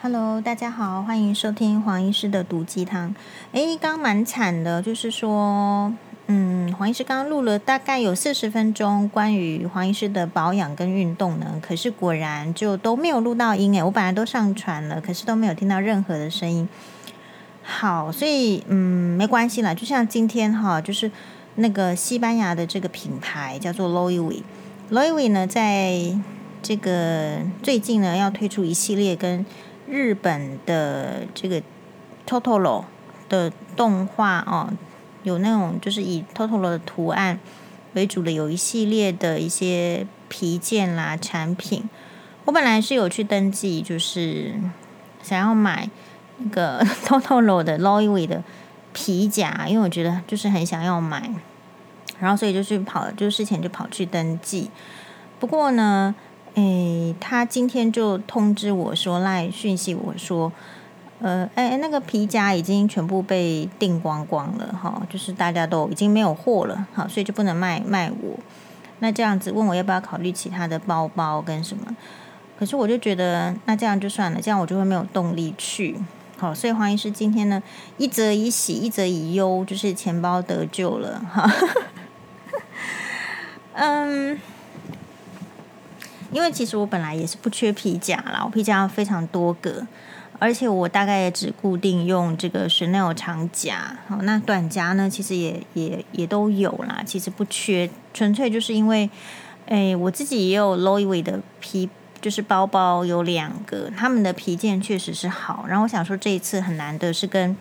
Hello，大家好，欢迎收听黄医师的毒鸡汤。诶，刚蛮惨的，就是说，嗯，黄医师刚刚录了大概有四十分钟关于黄医师的保养跟运动呢，可是果然就都没有录到音诶，我本来都上传了，可是都没有听到任何的声音。好，所以嗯，没关系啦，就像今天哈，就是那个西班牙的这个品牌叫做 Loewe，Loewe 呢，在这个最近呢要推出一系列跟日本的这个 Totoro 的动画哦，有那种就是以 Totoro 的图案为主的，有一系列的一些皮件啦产品。我本来是有去登记，就是想要买那个 Totoro 的 Loewe 的皮夹，因为我觉得就是很想要买，然后所以就去跑，就事前就跑去登记。不过呢。诶，他今天就通知我说，赖讯息我说，呃，诶，那个皮夹已经全部被订光光了，哈，就是大家都已经没有货了，好，所以就不能卖卖我。那这样子问我要不要考虑其他的包包跟什么？可是我就觉得那这样就算了，这样我就会没有动力去。好，所以黄医师今天呢，一则以喜，一则以忧，就是钱包得救了，哈，嗯。因为其实我本来也是不缺皮夹啦，我皮夹非常多个，而且我大概也只固定用这个 Chanel 长夹，好，那短夹呢，其实也也也都有啦，其实不缺，纯粹就是因为，诶，我自己也有 Loewe 的皮，就是包包有两个，他们的皮件确实是好，然后我想说这一次很难得是跟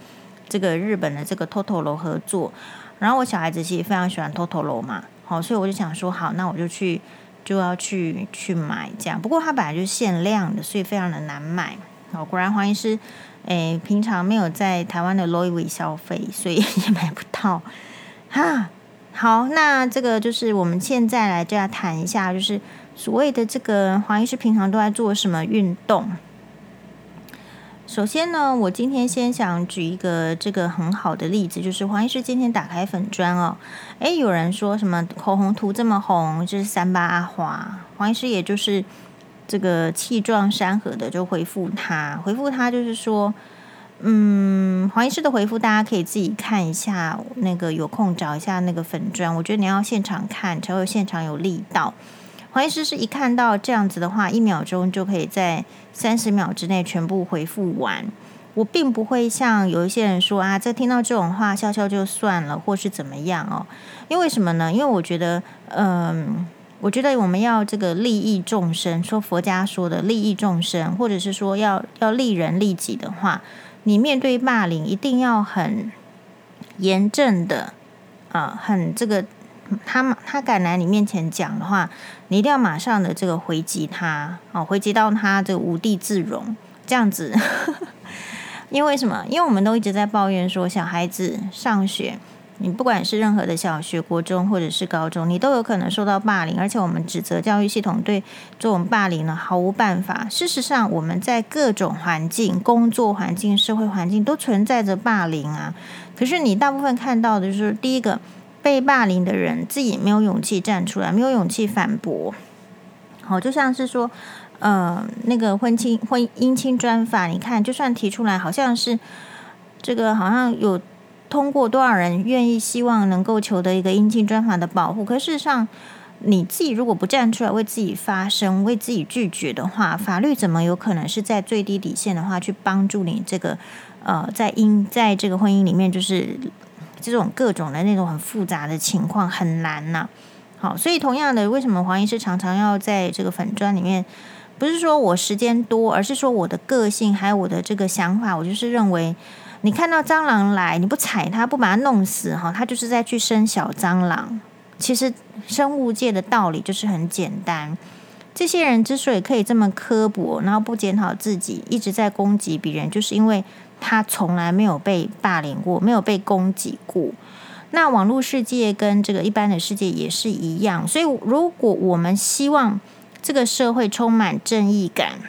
这个日本的这个 Totoro 合作，然后我小孩子其实非常喜欢 Totoro 嘛，好，所以我就想说好，那我就去。就要去去买这样，不过它本来就是限量的，所以非常的难买。哦，果然黄医师，诶，平常没有在台湾的 Loewe 消费，所以也买不到。哈，好，那这个就是我们现在来就要谈一下，就是所谓的这个黄医师平常都在做什么运动。首先呢，我今天先想举一个这个很好的例子，就是黄医师今天打开粉砖哦，诶，有人说什么口红涂这么红，就是三八阿华，黄医师也就是这个气壮山河的就回复他，回复他就是说，嗯，黄医师的回复大家可以自己看一下，那个有空找一下那个粉砖，我觉得你要现场看才会现场有力道。黄医师是一看到这样子的话，一秒钟就可以在三十秒之内全部回复完。我并不会像有一些人说啊，在听到这种话笑笑就算了，或是怎么样哦。因为什么呢？因为我觉得，嗯，我觉得我们要这个利益众生，说佛家说的利益众生，或者是说要要利人利己的话，你面对霸凌一定要很严正的啊，很这个。他他敢来你面前讲的话，你一定要马上的这个回击他哦，回击到他这个无地自容这样子。因为什么？因为我们都一直在抱怨说，小孩子上学，你不管是任何的小学、国中或者是高中，你都有可能受到霸凌，而且我们指责教育系统对这种霸凌呢毫无办法。事实上，我们在各种环境、工作环境、社会环境都存在着霸凌啊。可是你大部分看到的就是第一个。被霸凌的人自己没有勇气站出来，没有勇气反驳。好，就像是说，呃，那个婚亲婚姻亲专法，你看，就算提出来，好像是这个好像有通过多少人愿意希望能够求得一个姻亲专法的保护，可事实上，你自己如果不站出来为自己发声，为自己拒绝的话，法律怎么有可能是在最低底线的话去帮助你这个呃，在姻在这个婚姻里面就是。这种各种的那种很复杂的情况很难呐、好，所以同样的，为什么黄医师常常要在这个粉砖里面？不是说我时间多，而是说我的个性还有我的这个想法，我就是认为，你看到蟑螂来，你不踩它，不把它弄死，哈，它就是在去生小蟑螂。其实生物界的道理就是很简单，这些人之所以可以这么刻薄，然后不检讨自己，一直在攻击别人，就是因为。他从来没有被霸凌过，没有被攻击过。那网络世界跟这个一般的世界也是一样，所以如果我们希望这个社会充满正义感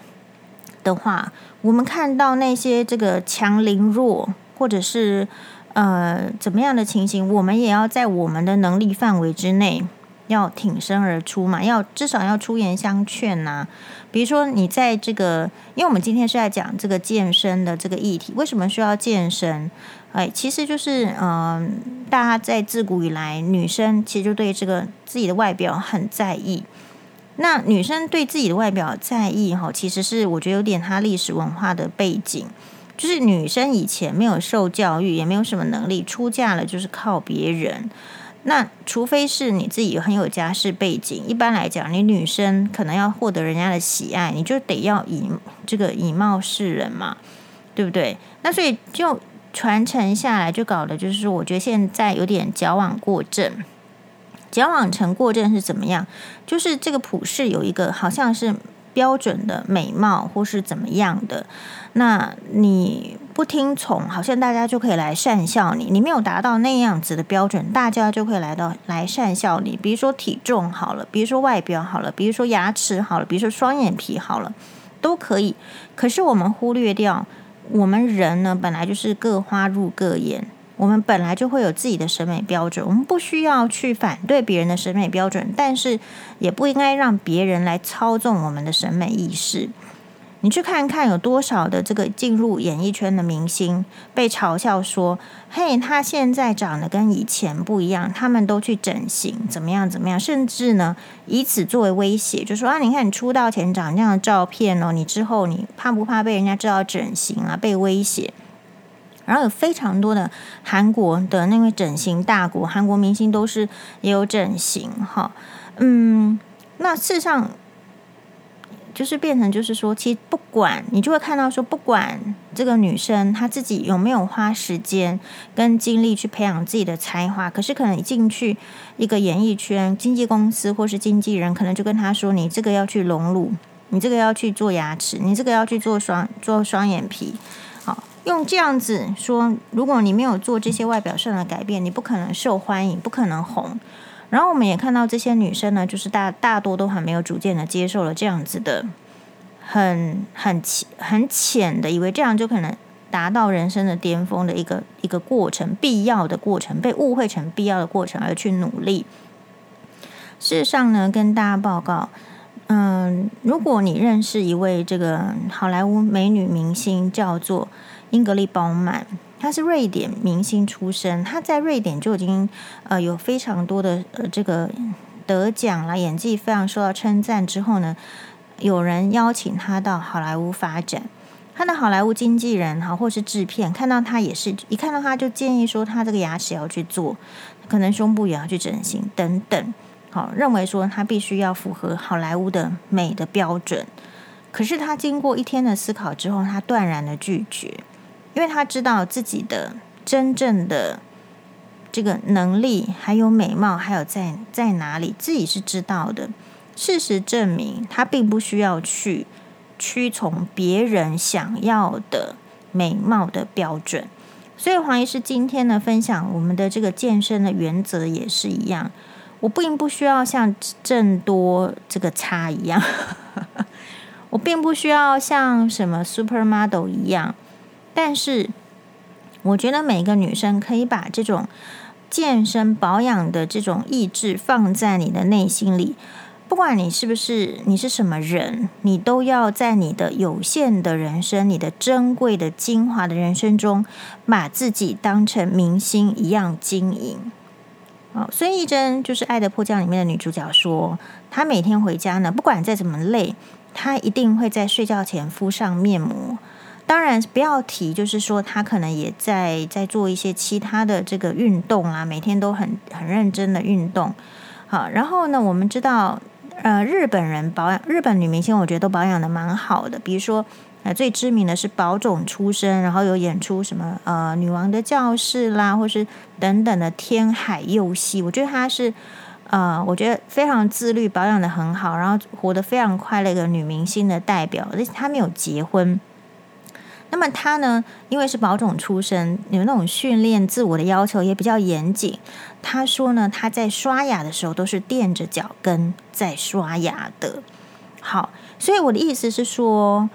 的话，我们看到那些这个强凌弱，或者是呃怎么样的情形，我们也要在我们的能力范围之内要挺身而出嘛，要至少要出言相劝呐、比如说，你在这个，因为我们今天是在讲这个健身的这个议题，为什么需要健身？哎，其实就是嗯、大家在自古以来，女生其实就对这个自己的外表很在意。那女生对自己的外表在意哈，其实是我觉得有点她历史文化的背景，就是女生以前没有受教育，也没有什么能力，出嫁了就是靠别人。那除非是你自己很有家世背景，一般来讲，你女生可能要获得人家的喜爱，你就得要以这个以貌示人嘛，对不对？那所以就传承下来，就搞的就是，我觉得现在有点矫枉过正。矫枉成过正是怎么样？就是这个普世有一个好像是标准的美貌，或是怎么样的，那你。不听从，好像大家就可以来讪笑你。你没有达到那样子的标准，大家就会来到来讪笑你。比如说体重好了，比如说外表好了，比如说牙齿好了，比如说双眼皮好了，都可以。可是我们忽略掉，我们人呢，本来就是各花入各眼，我们本来就会有自己的审美标准。我们不需要去反对别人的审美标准，但是也不应该让别人来操纵我们的审美意识。你去看看有多少的这个进入演艺圈的明星被嘲笑说：“嘿，他现在长得跟以前不一样。”他们都去整形，怎么样怎么样，甚至呢以此作为威胁，就说：“啊，你看你出道前长这样的照片哦，你之后你怕不怕被人家知道整形啊？被威胁。”然后有非常多的韩国的那位整形大国，韩国明星都是也有整形哈。嗯，那事实上。就是变成，就是说，其实不管你就会看到说，不管这个女生她自己有没有花时间跟精力去培养自己的才华，可是可能进去一个演艺圈，经纪公司或是经纪人，可能就跟她说，你这个要去隆乳，你这个要去做牙齿，你这个要去做双做双眼皮，好，用这样子说，如果你没有做这些外表上的改变，你不可能受欢迎，不可能红。然后我们也看到这些女生呢，就是大大多都很没有主见的接受了这样子的很很浅很浅的，以为这样就可能达到人生的巅峰的一个一个过程，必要的过程，被误会成必要的过程而去努力。事实上呢，跟大家报告，嗯，如果你认识一位这个好莱坞美女明星，叫做英格丽褒曼。他是瑞典明星出身，他在瑞典就已经呃有非常多的呃这个得奖啦，演技非常受到称赞。之后呢，有人邀请他到好莱坞发展，他的好莱坞经纪人哈或是制片看到他也是一看到他就建议说他这个牙齿要去做，可能胸部也要去整形等等，好认为说他必须要符合好莱坞的美的标准。可是他经过一天的思考之后，他断然的拒绝。因为他知道自己的真正的这个能力，还有美貌，还有在在哪里，自己是知道的。事实证明，他并不需要去屈从别人想要的美貌的标准。所以黄医师今天呢，分享我们的这个健身的原则也是一样。我并不需要像郑多这个差一样，我并不需要像什么 supermodel 一样。但是，我觉得每个女生可以把这种健身保养的这种意志放在你的内心里，不管你是不是你是什么人，你都要在你的有限的人生、你的珍贵的精华的人生中，把自己当成明星一样经营。哦，孙艺珍就是《爱的迫降》里面的女主角说，她每天回家呢，不管再怎么累，她一定会在睡觉前敷上面膜。当然不要提，就是说他可能也在在做一些其他的这个运动啊，每天都很很认真的运动。好，然后呢，我们知道，呃，日本人保养，日本女明星，我觉得都保养的蛮好的。比如说，呃，最知名的是宝塚出身，然后有演出什么呃女王的教室啦，或是等等的天海佑希，我觉得她是呃，我觉得非常自律，保养的很好，然后活得非常快乐一个女明星的代表，而且她没有结婚。那么他呢，因为是宝种出身，有那种训练自我的要求也比较严谨。他说呢，他在刷牙的时候都是垫着脚跟在刷牙的。好，所以我的意思是说，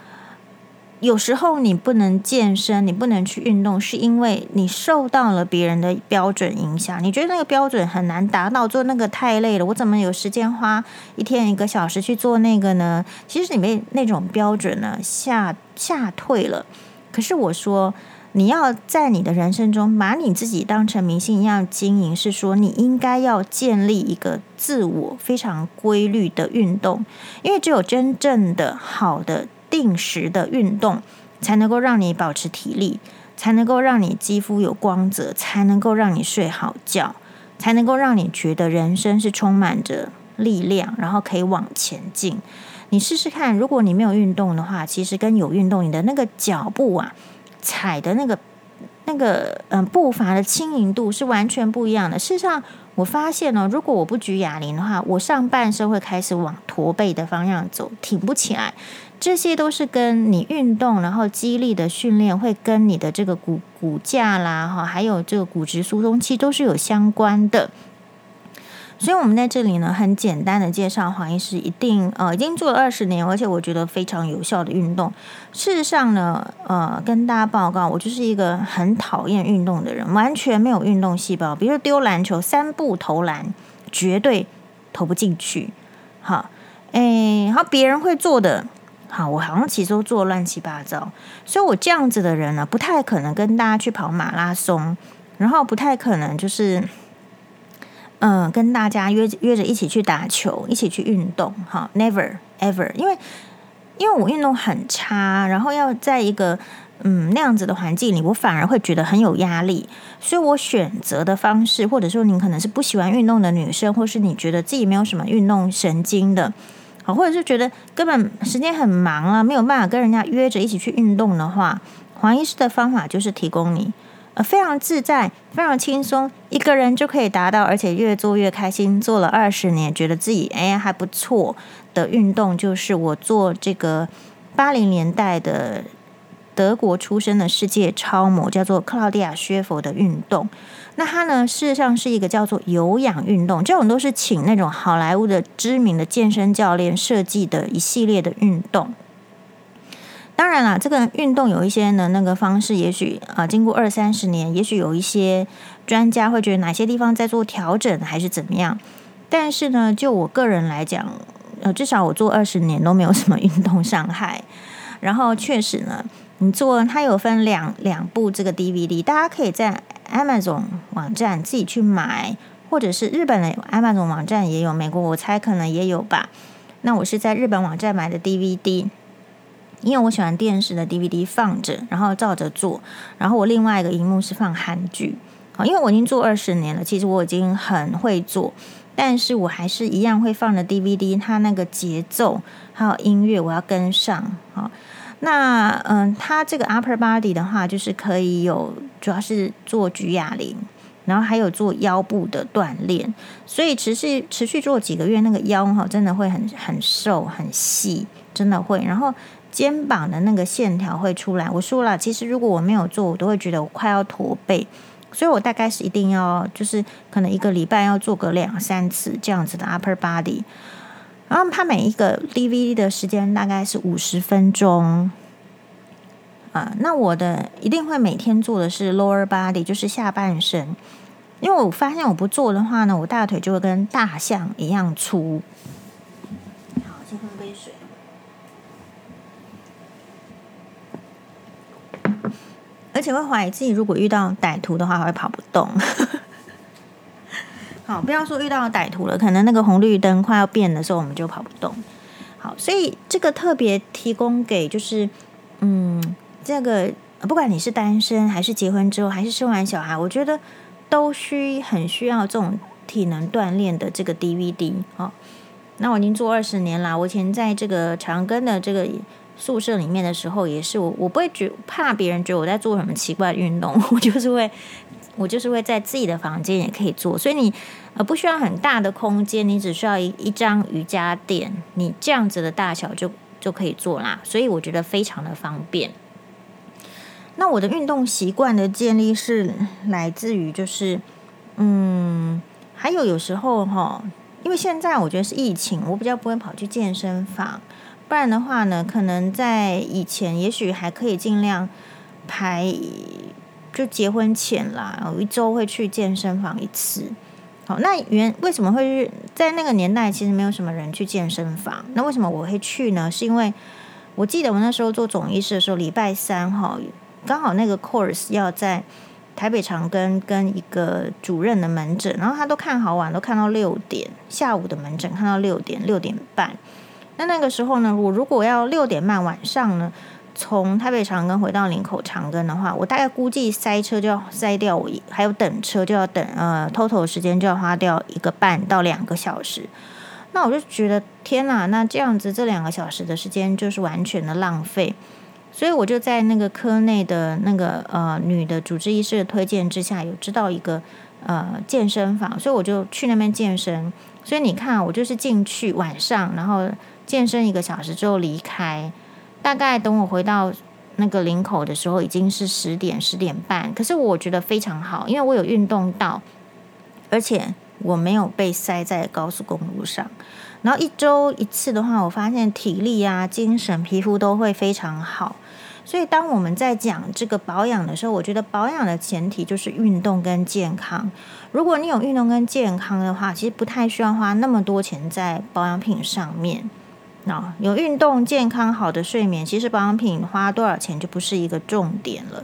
有时候你不能健身，你不能去运动，是因为你受到了别人的标准影响。你觉得那个标准很难达到，做那个太累了，我怎么有时间花一天一个小时去做那个呢？其实你被那种标准呢吓吓退了。可是我说，你要在你的人生中把你自己当成明星一样经营，是说你应该要建立一个自我非常规律的运动，因为只有真正的好的定时的运动，才能够让你保持体力，才能够让你肌肤有光泽，才能够让你睡好觉，才能够让你觉得人生是充满着力量，然后可以往前进。你试试看，如果你没有运动的话，其实跟有运动，你的那个脚步啊。踩的那个那个嗯步伐的轻盈度是完全不一样的。事实上，我发现呢，如果我不举哑铃的话，我上半身会开始往驼背的方向走，挺不起来。这些都是跟你运动，然后肌力的训练，会跟你的这个骨骨架啦，哈，还有这个骨质疏松期都是有相关的。所以，我们在这里呢，很简单的介绍黄医师，一定呃，已经做了二十年，而且我觉得非常有效的运动。事实上呢，呃，跟大家报告，我就是一个很讨厌运动的人，完全没有运动细胞。比如说丢篮球，三步投篮，绝对投不进去。好，诶，然后别人会做的，好，我好像其实都做乱七八糟。所以我这样子的人呢，不太可能跟大家去跑马拉松，然后不太可能就是。嗯，跟大家约约着一起去打球，一起去运动，哈，never ever，因为因为我运动很差，然后要在一个嗯那样子的环境里，我反而会觉得很有压力，所以我选择的方式，或者说你可能是不喜欢运动的女生，或是你觉得自己没有什么运动神经的，好，或者是觉得根本时间很忙啊，没有办法跟人家约着一起去运动的话，黄医师的方法就是提供你。呃，非常自在，非常轻松，一个人就可以达到，而且越做越开心。做了二十年，觉得自己哎还不错的运动，就是我做这个八零年代的德国出生的世界超模，叫做克劳迪亚·薛佛的运动。那它呢，事实上是一个叫做有氧运动，这种都是请那种好莱坞的知名的健身教练设计的一系列的运动。当然了，这个运动有一些呢，那个方式也许啊，经过二三十年，也许有一些专家会觉得哪些地方在做调整，还是怎么样。但是呢，就我个人来讲，呃，至少我做二十年都没有什么运动伤害。然后确实呢，你做它有分两两部这个 DVD，大家可以在 Amazon 网站自己去买，或者是日本的 Amazon 网站也有，美国我猜可能也有吧。那我是在日本网站买的 DVD。因为我喜欢电视的 DVD 放着，然后照着做，然后我另外一个荧幕是放韩剧。好，因为我已经做二十年了，其实我已经很会做，但是我还是一样会放着 DVD，它那个节奏还有音乐我要跟上。好，那嗯，它这个 Upper Body 的话，就是可以有，主要是做举哑铃，然后还有做腰部的锻炼，所以持续持续做几个月，那个腰哈真的会很很瘦很细，真的会，然后。肩膀的那个线条会出来。我说了，其实如果我没有做，我都会觉得我快要驼背，所以我大概是一定要，就是可能一个礼拜要做个两三次这样子的 upper body。然后它每一个 DVD 的时间大概是五十分钟啊。那我的一定会每天做的是 lower body，就是下半身，因为我发现我不做的话呢，我大腿就会跟大象一样粗。好，先喝杯水。而且会怀疑自己，如果遇到歹徒的话，会跑不动。好，不要说遇到歹徒了，可能那个红绿灯快要变的时候，我们就跑不动。好，所以这个特别提供给就是，嗯，这个不管你是单身还是结婚之后，还是生完小孩，我觉得都需很需要这种体能锻炼的这个 DVD。好，那我已经做二十年了，我以前在这个长庚的这个。宿舍里面的时候也是我，我不会觉怕别人觉得我在做什么奇怪的运动，我就是会，我就是会在自己的房间也可以做。所以你呃不需要很大的空间，你只需要一一张瑜伽垫，你这样子的大小就就可以做啦。所以我觉得非常的方便。那我的运动习惯的建立是来自于就是，嗯，还有有时候哈，因为现在我觉得是疫情，我比较不会跑去健身房。不然的话呢，可能在以前也许还可以尽量排，就结婚前啦，有一周会去健身房一次。好，那原为什么会在那个年代其实没有什么人去健身房？那为什么我会去呢？是因为我记得我那时候做总医师的时候，礼拜三哈，刚好那个 course 要在台北长庚跟一个主任的门诊，然后他都看好晚，都看到六点，下午的门诊看到六点六点半。那那个时候呢，我如果要六点半晚上呢，从台北长庚回到林口长庚的话，我大概估计塞车就要塞掉我，还有等车就要等，呃，total 时间就要花掉一个半到两个小时。那我就觉得天哪，那这样子这两个小时的时间就是完全的浪费。所以我就在那个科内的那个呃女的主治医师的推荐之下，有知道一个呃健身房，所以我就去那边健身。所以你看，我就是进去晚上，然后健身一个小时之后离开。大概等我回到那个林口的时候，已经是十点十点半。可是我觉得非常好，因为我有运动到，而且我没有被塞在高速公路上。然后一周一次的话，我发现体力啊、精神、皮肤都会非常好。所以当我们在讲这个保养的时候，我觉得保养的前提就是运动跟健康。如果你有运动跟健康的话，其实不太需要花那么多钱在保养品上面。那有运动、健康、好的睡眠，其实保养品花多少钱就不是一个重点了。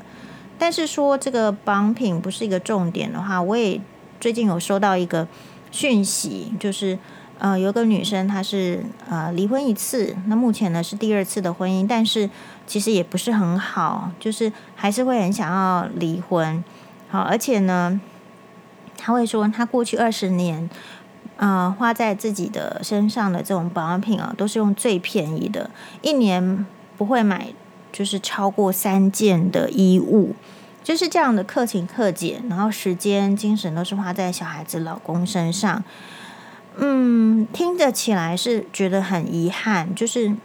但是说这个保养品不是一个重点的话，我也最近有收到一个讯息，就是呃，有个女生她是呃离婚一次，那目前呢是第二次的婚姻，但是其实也不是很好，就是还是会很想要离婚。好，而且呢，她会说她过去二十年。呃，花在自己的身上的这种保养品啊，都是用最便宜的，一年不会买就是超过三件的衣物，就是这样的克勤克俭，然后时间精神都是花在小孩子、老公身上。嗯，听着起来是觉得很遗憾，就是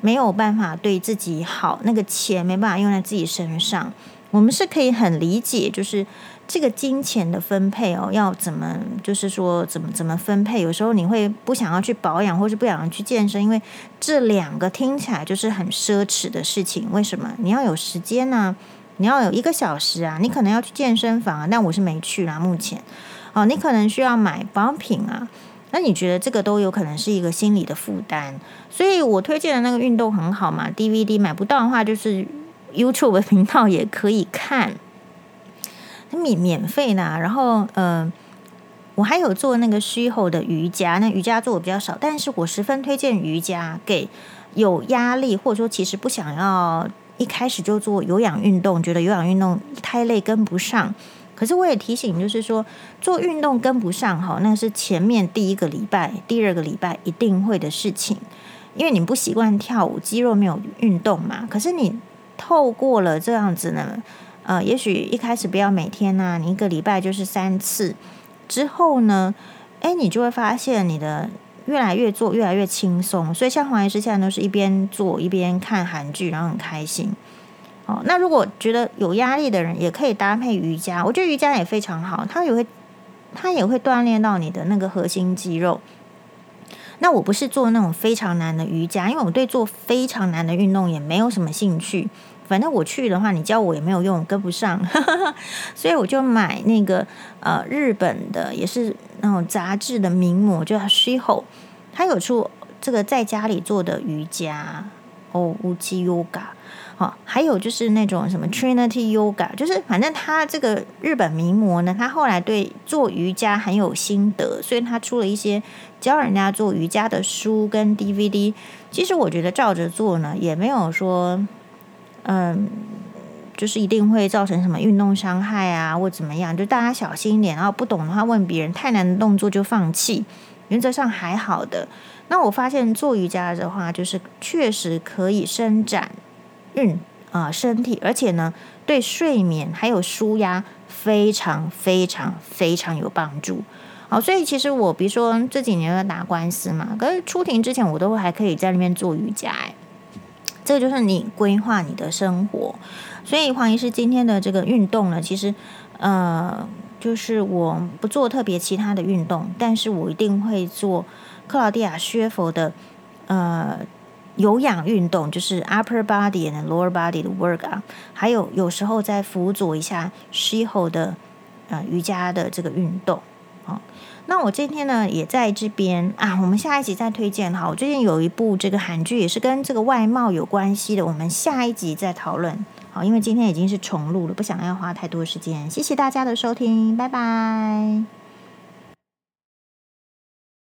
没有办法对自己好，那个钱没办法用在自己身上。我们是可以很理解，就是。这个金钱的分配哦，要怎么就是说怎么怎么分配？有时候你会不想要去保养，或是不想要去健身，因为这两个听起来就是很奢侈的事情。为什么？你要有时间呢？你要有一个小时啊，你可能要去健身房啊，但我是没去啦。目前哦，你可能需要买保养品啊，那你觉得这个都有可能是一个心理的负担。所以我推荐的那个运动很好嘛，DVD 买不到的话，就是 YouTube 频道也可以看。免免费呢，然后呃，我还有做那个虚后的瑜伽，那瑜伽做的比较少，但是我十分推荐瑜伽给有压力或者说其实不想要一开始就做有氧运动，觉得有氧运动太累跟不上。可是我也提醒，就是说做运动跟不上哈，那是前面第一个礼拜、第二个礼拜一定会的事情，因为你不习惯跳舞，肌肉没有运动嘛。可是你透过了这样子呢。呃，也许一开始不要每天呐、啊，你一个礼拜就是三次，之后呢，哎，你就会发现你的越来越做越来越轻松。所以像黄医师现在都是一边做一边看韩剧，然后很开心。哦，那如果觉得有压力的人，也可以搭配瑜伽，我觉得瑜伽也非常好，它也会它也会锻炼到你的那个核心肌肉。那我不是做那种非常难的瑜伽，因为我对做非常难的运动也没有什么兴趣。反正我去的话，你教我也没有用，跟不上，所以我就买那个呃日本的，也是那种杂志的名模，叫 Shiho，他有出这个在家里做的瑜伽哦，无极 Yoga，还有就是那种什么 Trinity Yoga，就是反正他这个日本名模呢，他后来对做瑜伽很有心得，所以他出了一些教人家做瑜伽的书跟 DVD。其实我觉得照着做呢，也没有说。嗯，就是一定会造成什么运动伤害啊，或怎么样，就大家小心一点。然后不懂的话问别人，太难的动作就放弃。原则上还好的。那我发现做瑜伽的话，就是确实可以伸展运啊、身体，而且呢，对睡眠还有舒压非常非常非常有帮助。好，所以其实我比如说这几年在打官司嘛，可是出庭之前我都还可以在那边做瑜伽哎。这个就是你规划你的生活，所以黄医师今天的这个运动呢，其实呃，就是我不做特别其他的运动，但是我一定会做克劳迪亚薛佛的呃有氧运动，就是 upper body and lower body 的 work 啊，还有有时候再辅佐一下 Shiho 的呃瑜伽的这个运动。好，那我今天呢也在这边啊，我们下一集再推荐哈。我最近有一部这个韩剧，也是跟这个外貌有关系的，我们下一集再讨论。好，因为今天已经是重录了，不想要花太多时间。谢谢大家的收听，拜拜。